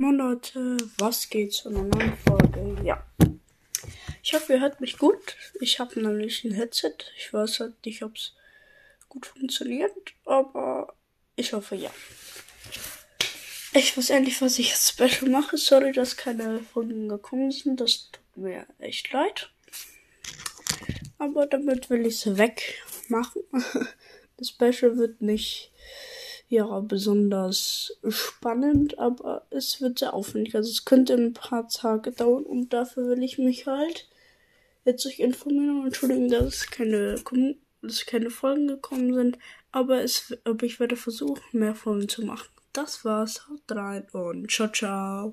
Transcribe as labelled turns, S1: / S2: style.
S1: Moin Leute, was geht zu einer neuen Folge? Ja. Ich hoffe, ihr hört mich gut. Ich habe nämlich ein Headset. Ich weiß halt nicht, ob es gut funktioniert, aber ich hoffe ja. Ich weiß endlich, was ich jetzt special mache. Sorry, dass keine Folgen gekommen sind. Das tut mir echt leid. Aber damit will ich es wegmachen. Das Special wird nicht ja, besonders spannend, aber es wird sehr aufwendig. Also es könnte ein paar Tage dauern und dafür will ich mich halt jetzt euch informieren und entschuldigen, dass keine, dass keine Folgen gekommen sind. Aber es, aber ich werde versuchen, mehr Folgen zu machen. Das war's. Haut rein und ciao, ciao.